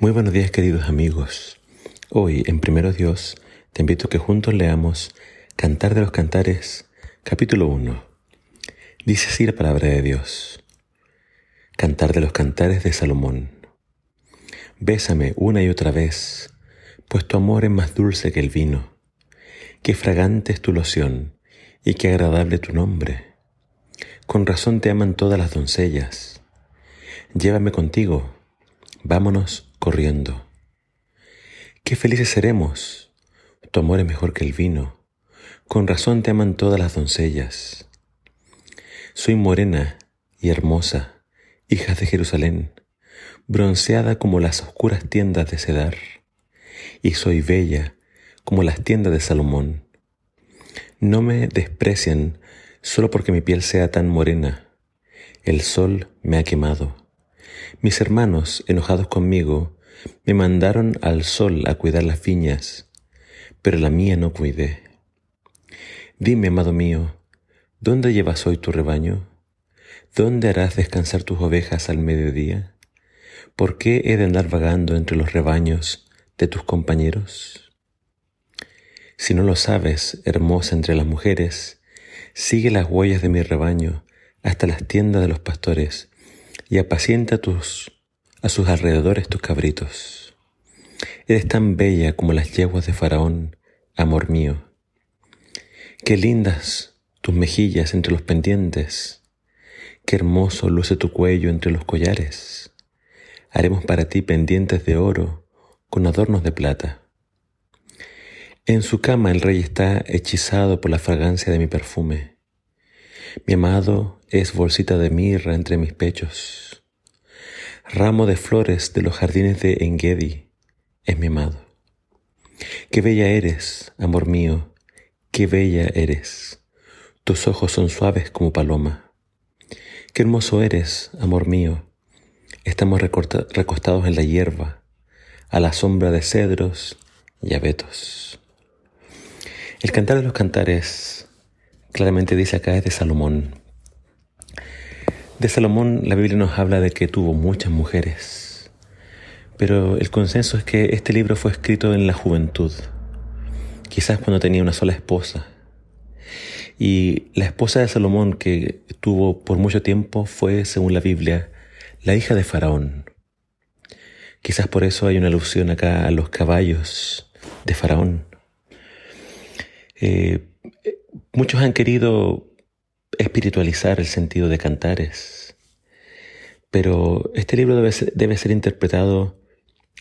Muy buenos días queridos amigos. Hoy en Primero Dios te invito a que juntos leamos Cantar de los Cantares, capítulo 1. Dice así la palabra de Dios. Cantar de los Cantares de Salomón. Bésame una y otra vez, pues tu amor es más dulce que el vino. Qué fragante es tu loción y qué agradable tu nombre. Con razón te aman todas las doncellas. Llévame contigo, vámonos corriendo. Qué felices seremos. Tu amor es mejor que el vino. Con razón te aman todas las doncellas. Soy morena y hermosa, hija de Jerusalén, bronceada como las oscuras tiendas de Cedar, y soy bella como las tiendas de Salomón. No me desprecian solo porque mi piel sea tan morena. El sol me ha quemado. Mis hermanos, enojados conmigo, me mandaron al sol a cuidar las viñas, pero la mía no cuidé. Dime, amado mío, ¿dónde llevas hoy tu rebaño? ¿Dónde harás descansar tus ovejas al mediodía? ¿Por qué he de andar vagando entre los rebaños de tus compañeros? Si no lo sabes, hermosa entre las mujeres, sigue las huellas de mi rebaño hasta las tiendas de los pastores y apacienta tus, a sus alrededores tus cabritos. Eres tan bella como las yeguas de Faraón, amor mío. Qué lindas tus mejillas entre los pendientes, qué hermoso luce tu cuello entre los collares. Haremos para ti pendientes de oro con adornos de plata. En su cama el rey está hechizado por la fragancia de mi perfume. Mi amado es bolsita de mirra entre mis pechos. Ramo de flores de los jardines de Engedi es mi amado. Qué bella eres, amor mío, qué bella eres. Tus ojos son suaves como paloma. Qué hermoso eres, amor mío. Estamos recostados en la hierba, a la sombra de cedros y abetos. El cantar de los cantares claramente dice acá es de Salomón. De Salomón la Biblia nos habla de que tuvo muchas mujeres, pero el consenso es que este libro fue escrito en la juventud, quizás cuando tenía una sola esposa. Y la esposa de Salomón que tuvo por mucho tiempo fue, según la Biblia, la hija de Faraón. Quizás por eso hay una alusión acá a los caballos de Faraón. Eh, Muchos han querido espiritualizar el sentido de cantares, pero este libro debe ser, debe ser interpretado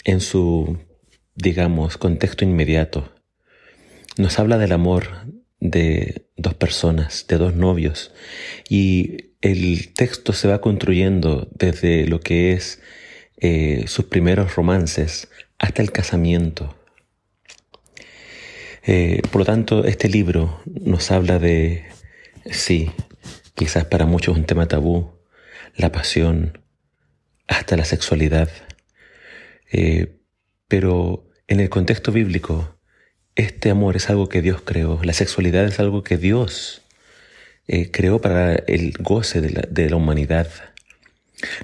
en su, digamos, contexto inmediato. Nos habla del amor de dos personas, de dos novios, y el texto se va construyendo desde lo que es eh, sus primeros romances hasta el casamiento. Eh, por lo tanto, este libro nos habla de, sí, quizás para muchos un tema tabú, la pasión, hasta la sexualidad, eh, pero en el contexto bíblico, este amor es algo que Dios creó, la sexualidad es algo que Dios eh, creó para el goce de la, de la humanidad.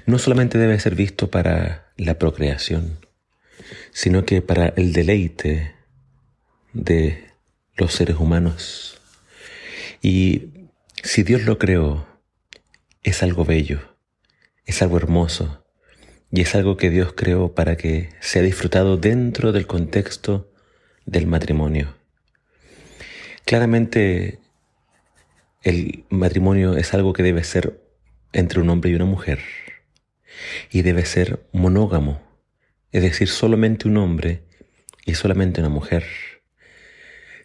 No solamente debe ser visto para la procreación, sino que para el deleite de los seres humanos. Y si Dios lo creó, es algo bello, es algo hermoso, y es algo que Dios creó para que sea disfrutado dentro del contexto del matrimonio. Claramente, el matrimonio es algo que debe ser entre un hombre y una mujer, y debe ser monógamo, es decir, solamente un hombre y solamente una mujer.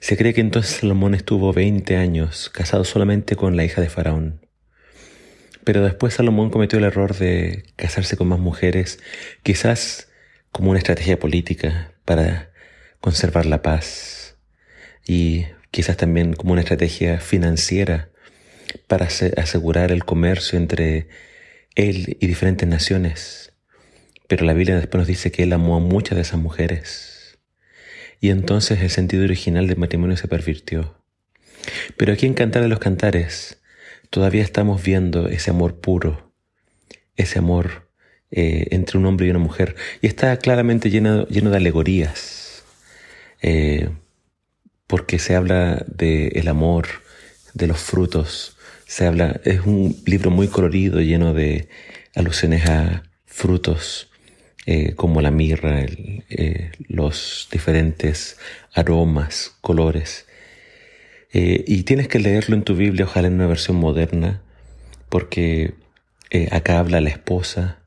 Se cree que entonces Salomón estuvo 20 años casado solamente con la hija de Faraón. Pero después Salomón cometió el error de casarse con más mujeres, quizás como una estrategia política para conservar la paz y quizás también como una estrategia financiera para asegurar el comercio entre él y diferentes naciones. Pero la Biblia después nos dice que él amó a muchas de esas mujeres y entonces el sentido original del matrimonio se pervirtió. Pero aquí en Cantar de los Cantares todavía estamos viendo ese amor puro, ese amor eh, entre un hombre y una mujer. Y está claramente lleno, lleno de alegorías, eh, porque se habla del amor, de los frutos, se habla, es un libro muy colorido, lleno de alusiones a frutos, eh, como la mirra, los diferentes aromas, colores. y tienes que leerlo en tu Biblia, ojalá en una versión moderna, porque acá habla la esposa,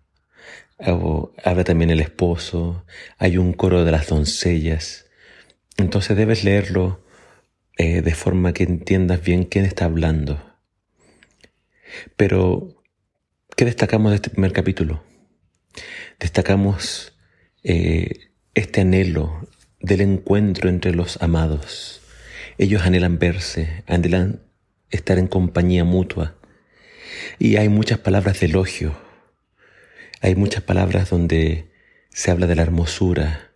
habla también el esposo, hay un coro de las doncellas. Entonces debes leerlo eh, de forma que entiendas bien quién está hablando. Pero, ¿qué destacamos de este primer capítulo? Destacamos eh, este anhelo del encuentro entre los amados. Ellos anhelan verse, anhelan estar en compañía mutua. Y hay muchas palabras de elogio, hay muchas palabras donde se habla de la hermosura.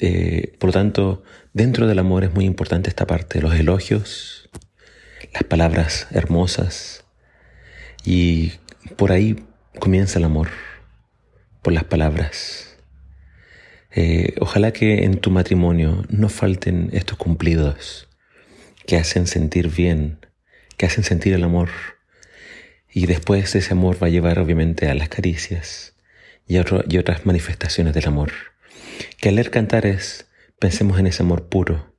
Eh, por lo tanto, dentro del amor es muy importante esta parte, los elogios, las palabras hermosas. Y por ahí comienza el amor, por las palabras. Eh, ojalá que en tu matrimonio no falten estos cumplidos que hacen sentir bien, que hacen sentir el amor y después ese amor va a llevar obviamente a las caricias y, y otras manifestaciones del amor. Que al leer cantares pensemos en ese amor puro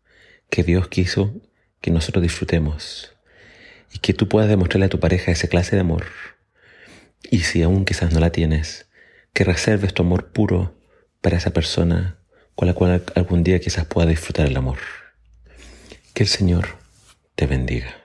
que Dios quiso que nosotros disfrutemos y que tú puedas demostrarle a tu pareja esa clase de amor. Y si aún quizás no la tienes, que reserves tu amor puro para esa persona con la cual algún día quizás pueda disfrutar el amor. Que el Señor te bendiga.